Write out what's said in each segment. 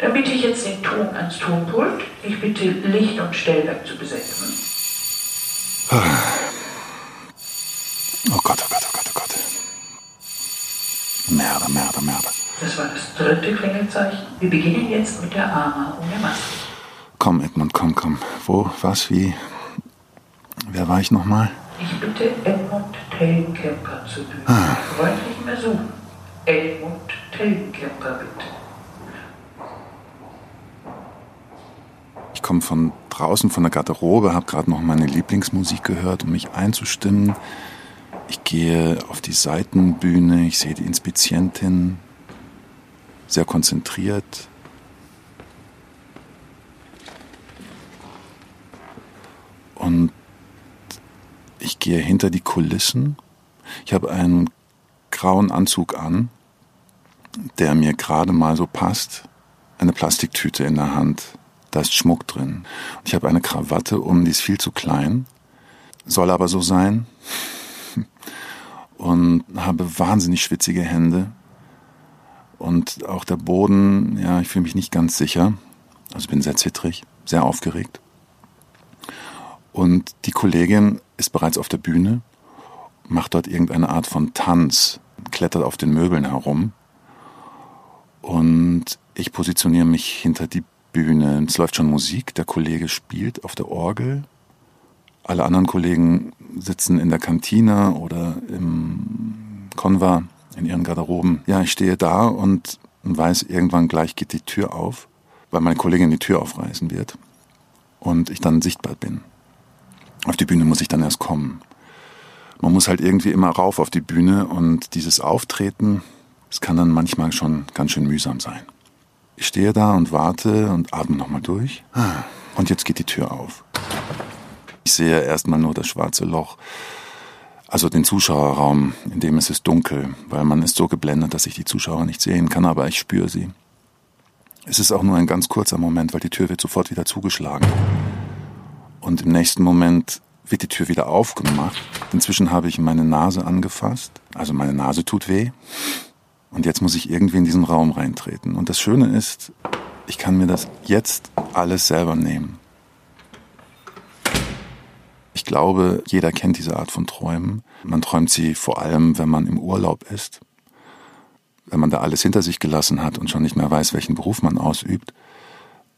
Dann bitte ich jetzt den Ton ans Tonpult. Ich bitte Licht und Stellwerk zu besetzen. Oh Gott, oh Gott, oh Gott, oh Gott. Merde, Merde, Merde. Das war das dritte Klingelzeichen. Wir beginnen jetzt mit der Ama ohne Maske. Komm, Edmund, komm, komm. Wo, was, wie? Wer war ich nochmal? Ich bitte Edmund Tellenkemper zu Bühne. Ah. Freundlich mehr suchen. Edmund Tellenkemper, bitte. Komme von draußen von der Garderobe, habe gerade noch meine Lieblingsmusik gehört, um mich einzustimmen. Ich gehe auf die Seitenbühne, ich sehe die Inspizientin, sehr konzentriert. Und ich gehe hinter die Kulissen. Ich habe einen grauen Anzug an, der mir gerade mal so passt. Eine Plastiktüte in der Hand da ist Schmuck drin. Ich habe eine Krawatte um, die ist viel zu klein, soll aber so sein. Und habe wahnsinnig schwitzige Hände. Und auch der Boden, ja, ich fühle mich nicht ganz sicher. Also bin sehr zittrig, sehr aufgeregt. Und die Kollegin ist bereits auf der Bühne, macht dort irgendeine Art von Tanz, klettert auf den Möbeln herum. Und ich positioniere mich hinter die Bühne. Es läuft schon Musik, der Kollege spielt auf der Orgel. Alle anderen Kollegen sitzen in der Kantine oder im Konva in ihren Garderoben. Ja, ich stehe da und weiß, irgendwann gleich geht die Tür auf, weil meine Kollegin die Tür aufreißen wird und ich dann sichtbar bin. Auf die Bühne muss ich dann erst kommen. Man muss halt irgendwie immer rauf auf die Bühne und dieses Auftreten, es kann dann manchmal schon ganz schön mühsam sein. Ich stehe da und warte und atme nochmal durch. Und jetzt geht die Tür auf. Ich sehe erstmal nur das schwarze Loch, also den Zuschauerraum, in dem es ist dunkel, weil man ist so geblendet, dass ich die Zuschauer nicht sehen kann, aber ich spüre sie. Es ist auch nur ein ganz kurzer Moment, weil die Tür wird sofort wieder zugeschlagen. Und im nächsten Moment wird die Tür wieder aufgemacht. Inzwischen habe ich meine Nase angefasst, also meine Nase tut weh. Und jetzt muss ich irgendwie in diesen Raum reintreten. Und das Schöne ist, ich kann mir das jetzt alles selber nehmen. Ich glaube, jeder kennt diese Art von Träumen. Man träumt sie vor allem, wenn man im Urlaub ist. Wenn man da alles hinter sich gelassen hat und schon nicht mehr weiß, welchen Beruf man ausübt.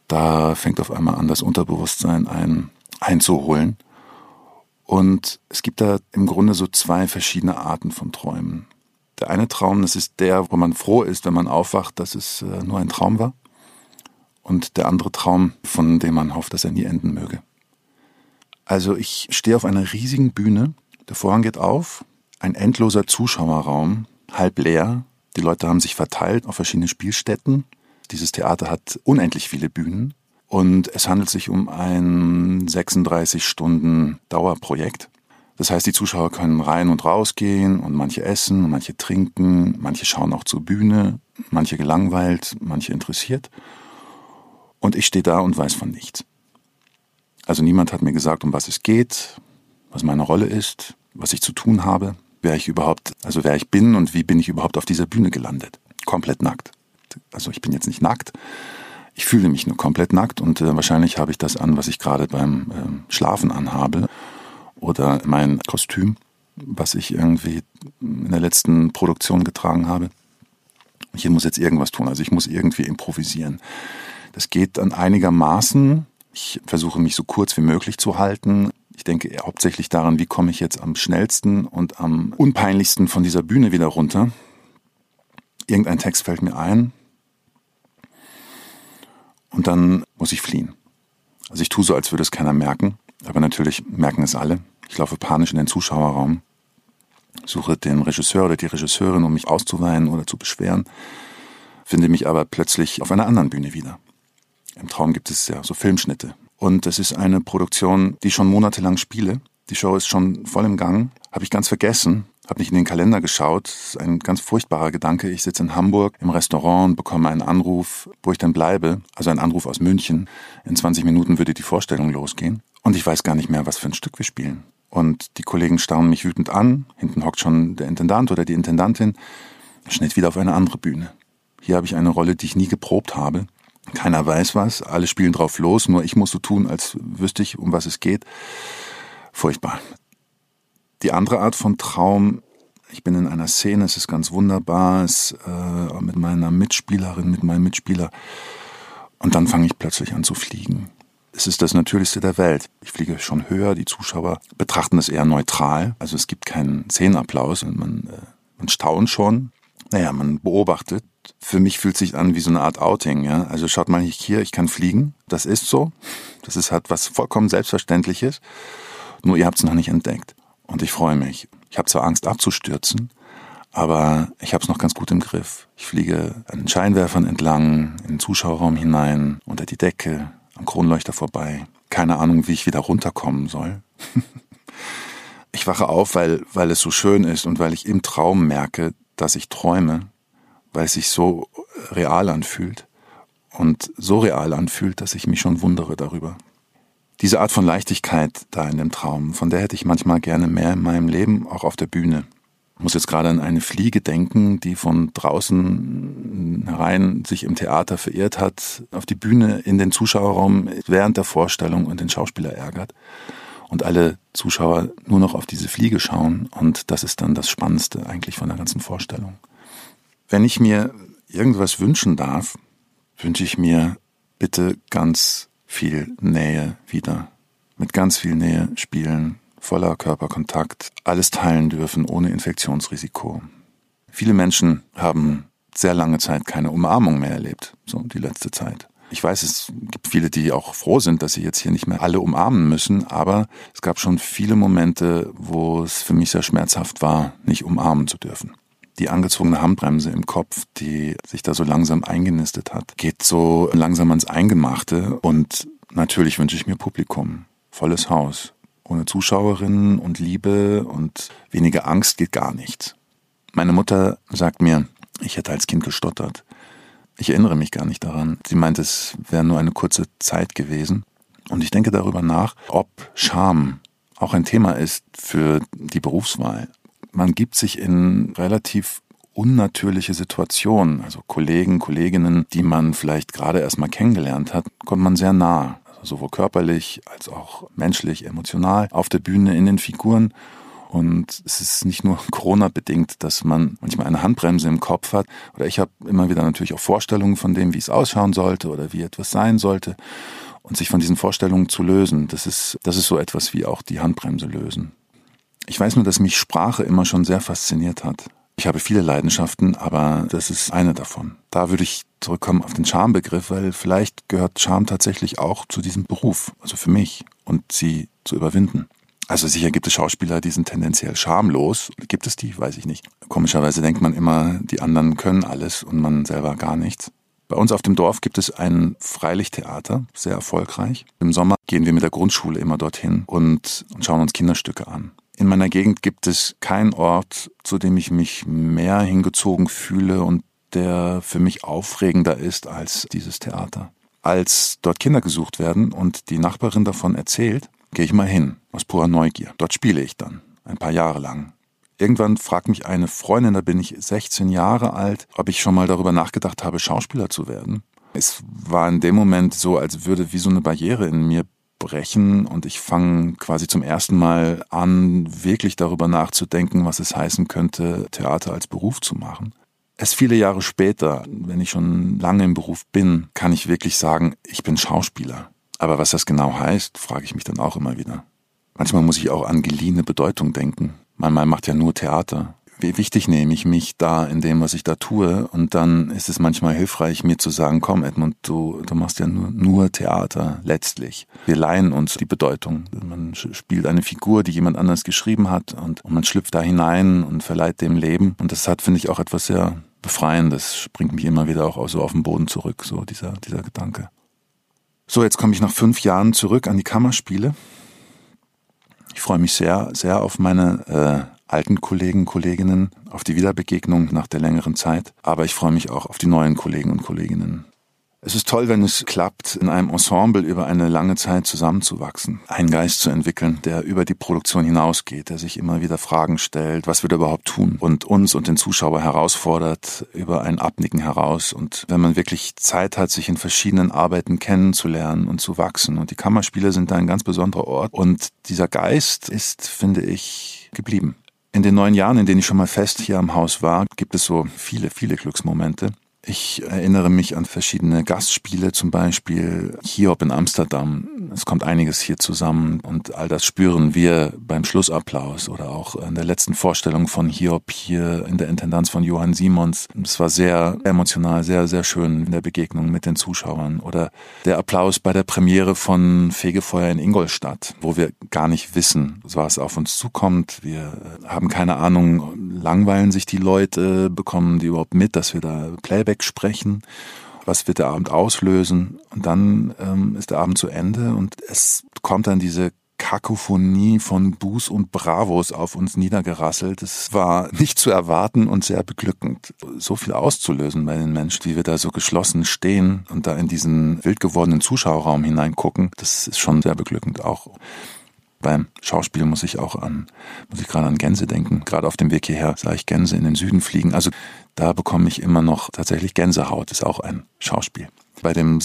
Da fängt auf einmal an, das Unterbewusstsein ein, einzuholen. Und es gibt da im Grunde so zwei verschiedene Arten von Träumen. Der eine Traum, das ist der, wo man froh ist, wenn man aufwacht, dass es äh, nur ein Traum war. Und der andere Traum, von dem man hofft, dass er nie enden möge. Also ich stehe auf einer riesigen Bühne, der Vorhang geht auf, ein endloser Zuschauerraum, halb leer. Die Leute haben sich verteilt auf verschiedene Spielstätten. Dieses Theater hat unendlich viele Bühnen und es handelt sich um ein 36 Stunden Dauerprojekt. Das heißt, die Zuschauer können rein und raus gehen und manche essen, manche trinken, manche schauen auch zur Bühne, manche gelangweilt, manche interessiert. Und ich stehe da und weiß von nichts. Also niemand hat mir gesagt, um was es geht, was meine Rolle ist, was ich zu tun habe, wer ich überhaupt, also wer ich bin und wie bin ich überhaupt auf dieser Bühne gelandet. Komplett nackt. Also ich bin jetzt nicht nackt. Ich fühle mich nur komplett nackt und äh, wahrscheinlich habe ich das an, was ich gerade beim äh, Schlafen anhabe oder mein Kostüm, was ich irgendwie in der letzten Produktion getragen habe. Ich muss jetzt irgendwas tun, also ich muss irgendwie improvisieren. Das geht dann einigermaßen. Ich versuche mich so kurz wie möglich zu halten. Ich denke hauptsächlich daran, wie komme ich jetzt am schnellsten und am unpeinlichsten von dieser Bühne wieder runter. Irgendein Text fällt mir ein und dann muss ich fliehen. Also ich tue so, als würde es keiner merken, aber natürlich merken es alle. Ich laufe panisch in den Zuschauerraum, suche den Regisseur oder die Regisseurin, um mich auszuweinen oder zu beschweren, finde mich aber plötzlich auf einer anderen Bühne wieder. Im Traum gibt es ja so Filmschnitte. Und es ist eine Produktion, die ich schon monatelang spiele. Die Show ist schon voll im Gang. Habe ich ganz vergessen, habe nicht in den Kalender geschaut. Das ist ein ganz furchtbarer Gedanke. Ich sitze in Hamburg im Restaurant und bekomme einen Anruf, wo ich dann bleibe. Also ein Anruf aus München. In 20 Minuten würde die Vorstellung losgehen. Und ich weiß gar nicht mehr, was für ein Stück wir spielen. Und die Kollegen staunen mich wütend an. Hinten hockt schon der Intendant oder die Intendantin. Schnitt wieder auf eine andere Bühne. Hier habe ich eine Rolle, die ich nie geprobt habe. Keiner weiß was, alle spielen drauf los, nur ich muss so tun, als wüsste ich, um was es geht. Furchtbar. Die andere Art von Traum, ich bin in einer Szene, es ist ganz wunderbar, es, äh, mit meiner Mitspielerin, mit meinem Mitspieler. Und dann fange ich plötzlich an zu fliegen. Es ist das Natürlichste der Welt. Ich fliege schon höher, die Zuschauer betrachten es eher neutral. Also es gibt keinen Szenenapplaus und man, äh, man staunt schon. Naja, man beobachtet. Für mich fühlt sich an wie so eine Art Outing. Ja? Also schaut mal hier, ich kann fliegen. Das ist so. Das ist halt was vollkommen Selbstverständliches. Nur ihr habt es noch nicht entdeckt. Und ich freue mich. Ich habe zwar Angst abzustürzen, aber ich habe es noch ganz gut im Griff. Ich fliege an den Scheinwerfern entlang, in den Zuschauerraum hinein, unter die Decke, Kronleuchter vorbei. Keine Ahnung, wie ich wieder runterkommen soll. ich wache auf, weil, weil es so schön ist und weil ich im Traum merke, dass ich träume, weil es sich so real anfühlt und so real anfühlt, dass ich mich schon wundere darüber. Diese Art von Leichtigkeit da in dem Traum, von der hätte ich manchmal gerne mehr in meinem Leben, auch auf der Bühne. Ich muss jetzt gerade an eine Fliege denken, die von draußen herein sich im Theater verirrt hat, auf die Bühne in den Zuschauerraum während der Vorstellung und den Schauspieler ärgert. Und alle Zuschauer nur noch auf diese Fliege schauen. Und das ist dann das Spannendste eigentlich von der ganzen Vorstellung. Wenn ich mir irgendwas wünschen darf, wünsche ich mir bitte ganz viel Nähe wieder. Mit ganz viel Nähe spielen, voller Körperkontakt, alles teilen dürfen ohne Infektionsrisiko. Viele Menschen haben sehr lange Zeit keine Umarmung mehr erlebt, so die letzte Zeit. Ich weiß, es gibt viele, die auch froh sind, dass sie jetzt hier nicht mehr alle umarmen müssen, aber es gab schon viele Momente, wo es für mich sehr schmerzhaft war, nicht umarmen zu dürfen. Die angezogene Handbremse im Kopf, die sich da so langsam eingenistet hat, geht so langsam ans Eingemachte und natürlich wünsche ich mir Publikum, volles Haus, ohne Zuschauerinnen und Liebe und weniger Angst geht gar nichts. Meine Mutter sagt mir, ich hätte als Kind gestottert. Ich erinnere mich gar nicht daran. Sie meint, es wäre nur eine kurze Zeit gewesen. Und ich denke darüber nach, ob Scham auch ein Thema ist für die Berufswahl. Man gibt sich in relativ unnatürliche Situationen, also Kollegen, Kolleginnen, die man vielleicht gerade erst mal kennengelernt hat, kommt man sehr nah sowohl körperlich als auch menschlich, emotional, auf der Bühne, in den Figuren. Und es ist nicht nur Corona-bedingt, dass man manchmal eine Handbremse im Kopf hat. Oder ich habe immer wieder natürlich auch Vorstellungen von dem, wie es ausschauen sollte oder wie etwas sein sollte. Und sich von diesen Vorstellungen zu lösen, das ist, das ist so etwas wie auch die Handbremse lösen. Ich weiß nur, dass mich Sprache immer schon sehr fasziniert hat. Ich habe viele Leidenschaften, aber das ist eine davon. Da würde ich zurückkommen auf den Charmbegriff, weil vielleicht gehört Charme tatsächlich auch zu diesem Beruf, also für mich, und sie zu überwinden. Also sicher gibt es Schauspieler, die sind tendenziell schamlos. Gibt es die? Weiß ich nicht. Komischerweise denkt man immer, die anderen können alles und man selber gar nichts. Bei uns auf dem Dorf gibt es ein Freilichttheater, sehr erfolgreich. Im Sommer gehen wir mit der Grundschule immer dorthin und schauen uns Kinderstücke an. In meiner Gegend gibt es keinen Ort, zu dem ich mich mehr hingezogen fühle und der für mich aufregender ist als dieses Theater. Als dort Kinder gesucht werden und die Nachbarin davon erzählt, gehe ich mal hin, aus purer Neugier. Dort spiele ich dann, ein paar Jahre lang. Irgendwann fragt mich eine Freundin, da bin ich 16 Jahre alt, ob ich schon mal darüber nachgedacht habe, Schauspieler zu werden. Es war in dem Moment so, als würde wie so eine Barriere in mir brechen und ich fange quasi zum ersten Mal an, wirklich darüber nachzudenken, was es heißen könnte, Theater als Beruf zu machen. Erst viele Jahre später, wenn ich schon lange im Beruf bin, kann ich wirklich sagen, ich bin Schauspieler. Aber was das genau heißt, frage ich mich dann auch immer wieder. Manchmal muss ich auch an geliehene Bedeutung denken. Manchmal macht ja nur Theater wie wichtig nehme ich mich da in dem, was ich da tue. Und dann ist es manchmal hilfreich, mir zu sagen, komm Edmund, du, du machst ja nur, nur Theater letztlich. Wir leihen uns die Bedeutung. Man spielt eine Figur, die jemand anders geschrieben hat und, und man schlüpft da hinein und verleiht dem Leben. Und das hat, finde ich, auch etwas sehr Befreiendes, springt mich immer wieder auch so auf den Boden zurück, so dieser, dieser Gedanke. So, jetzt komme ich nach fünf Jahren zurück an die Kammerspiele. Ich freue mich sehr, sehr auf meine äh, alten Kollegen, Kolleginnen, auf die Wiederbegegnung nach der längeren Zeit, aber ich freue mich auch auf die neuen Kollegen und Kolleginnen. Es ist toll, wenn es klappt, in einem Ensemble über eine lange Zeit zusammenzuwachsen, einen Geist zu entwickeln, der über die Produktion hinausgeht, der sich immer wieder Fragen stellt, was wir da überhaupt tun und uns und den Zuschauer herausfordert über ein Abnicken heraus. Und wenn man wirklich Zeit hat, sich in verschiedenen Arbeiten kennenzulernen und zu wachsen. Und die Kammerspiele sind da ein ganz besonderer Ort. Und dieser Geist ist, finde ich, geblieben. In den neun Jahren, in denen ich schon mal fest hier am Haus war, gibt es so viele, viele Glücksmomente. Ich erinnere mich an verschiedene Gastspiele, zum Beispiel Hiob in Amsterdam. Es kommt einiges hier zusammen und all das spüren wir beim Schlussapplaus oder auch an der letzten Vorstellung von Hiob hier in der Intendanz von Johann Simons. Es war sehr emotional, sehr, sehr schön in der Begegnung mit den Zuschauern oder der Applaus bei der Premiere von Fegefeuer in Ingolstadt, wo wir gar nicht wissen, was auf uns zukommt. Wir haben keine Ahnung, langweilen sich die Leute, bekommen die überhaupt mit, dass wir da Playback wegsprechen, was wird der Abend auslösen und dann ähm, ist der Abend zu Ende und es kommt dann diese Kakophonie von Buß und Bravos auf uns niedergerasselt. Es war nicht zu erwarten und sehr beglückend, so viel auszulösen bei den Menschen, wie wir da so geschlossen stehen und da in diesen wild gewordenen Zuschauerraum hineingucken. Das ist schon sehr beglückend auch. Beim Schauspiel muss ich auch an, muss ich gerade an Gänse denken. Gerade auf dem Weg hierher sah ich Gänse in den Süden fliegen. Also da bekomme ich immer noch tatsächlich Gänsehaut. Ist auch ein Schauspiel. Bei dem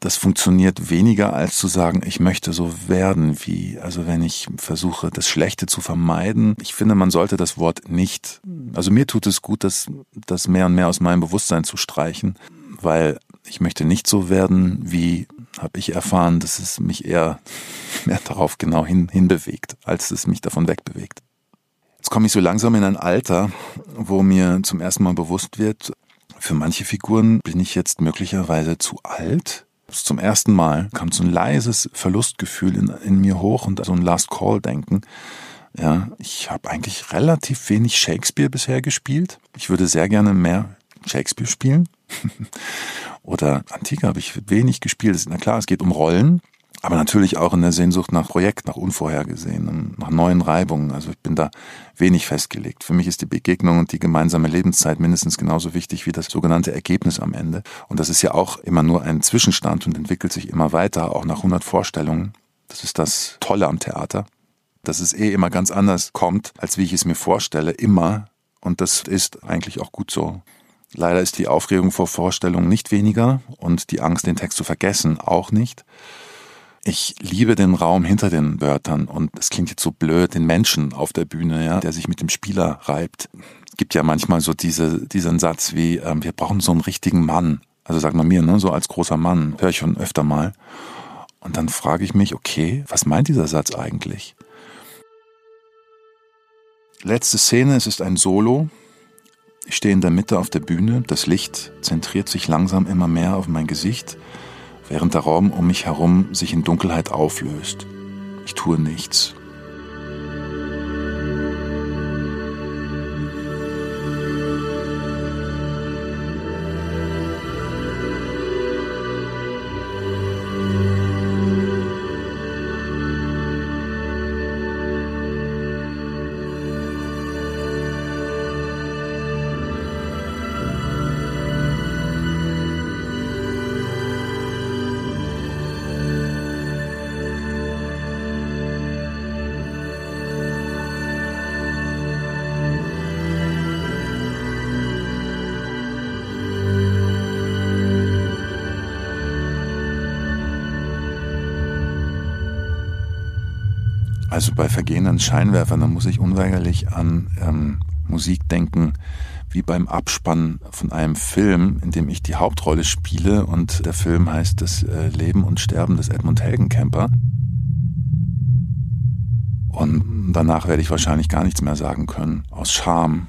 das funktioniert weniger als zu sagen, ich möchte so werden wie, also wenn ich versuche, das Schlechte zu vermeiden. Ich finde, man sollte das Wort nicht, also mir tut es gut, das, das mehr und mehr aus meinem Bewusstsein zu streichen, weil ich möchte nicht so werden wie habe ich erfahren, dass es mich eher mehr darauf genau hin, hinbewegt, als es mich davon wegbewegt. Jetzt komme ich so langsam in ein Alter, wo mir zum ersten Mal bewusst wird, für manche Figuren bin ich jetzt möglicherweise zu alt. Zum ersten Mal kam so ein leises Verlustgefühl in, in mir hoch und so ein Last Call Denken. Ja, ich habe eigentlich relativ wenig Shakespeare bisher gespielt. Ich würde sehr gerne mehr Shakespeare spielen. Oder Antike habe ich wenig gespielt. Na klar, es geht um Rollen, aber natürlich auch in der Sehnsucht nach Projekt, nach Unvorhergesehenen, nach neuen Reibungen. Also ich bin da wenig festgelegt. Für mich ist die Begegnung und die gemeinsame Lebenszeit mindestens genauso wichtig wie das sogenannte Ergebnis am Ende. Und das ist ja auch immer nur ein Zwischenstand und entwickelt sich immer weiter, auch nach 100 Vorstellungen. Das ist das Tolle am Theater, dass es eh immer ganz anders kommt, als wie ich es mir vorstelle, immer. Und das ist eigentlich auch gut so. Leider ist die Aufregung vor Vorstellungen nicht weniger und die Angst, den Text zu vergessen, auch nicht. Ich liebe den Raum hinter den Wörtern und es klingt jetzt so blöd, den Menschen auf der Bühne, ja, der sich mit dem Spieler reibt. Gibt ja manchmal so diese, diesen Satz wie, äh, wir brauchen so einen richtigen Mann. Also sagt man mir, ne, so als großer Mann, höre ich schon öfter mal. Und dann frage ich mich, okay, was meint dieser Satz eigentlich? Letzte Szene, es ist ein Solo, ich stehe in der Mitte auf der Bühne, das Licht zentriert sich langsam immer mehr auf mein Gesicht, während der Raum um mich herum sich in Dunkelheit auflöst. Ich tue nichts. Also bei vergehenden Scheinwerfern, da muss ich unweigerlich an ähm, Musik denken, wie beim Abspann von einem Film, in dem ich die Hauptrolle spiele und der Film heißt Das äh, Leben und Sterben des Edmund Helgenkemper. Und danach werde ich wahrscheinlich gar nichts mehr sagen können, aus Scham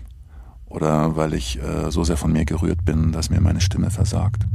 oder weil ich äh, so sehr von mir gerührt bin, dass mir meine Stimme versagt.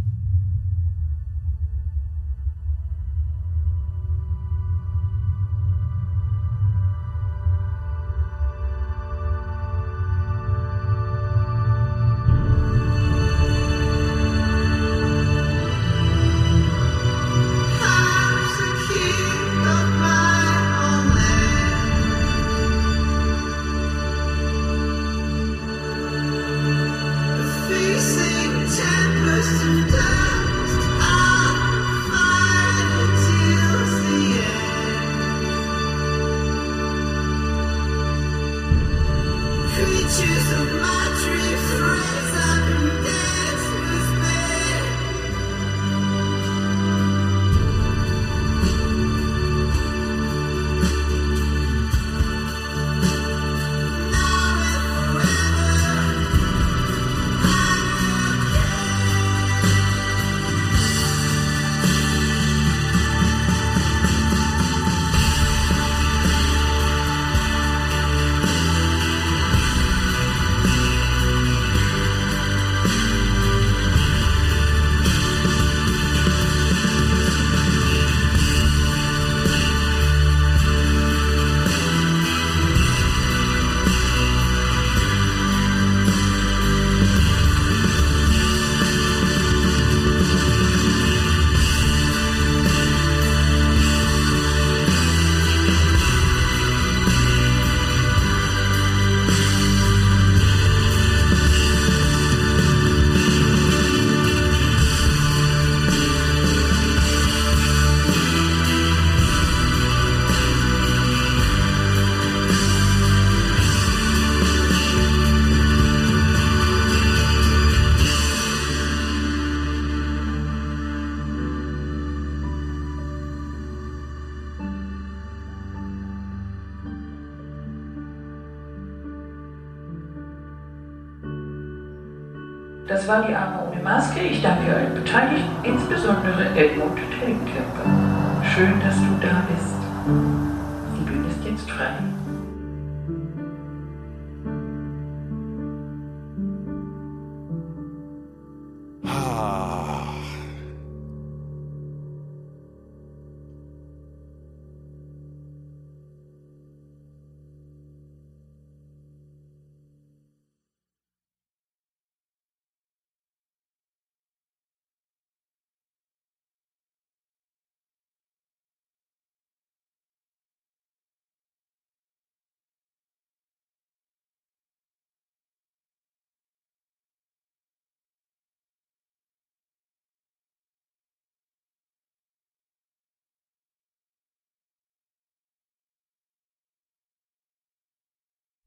Das war die Arme ohne Maske. Ich danke allen Beteiligten, insbesondere Edmund Tellenkämper. Schön, dass du da bist. Die Bühne ist jetzt frei.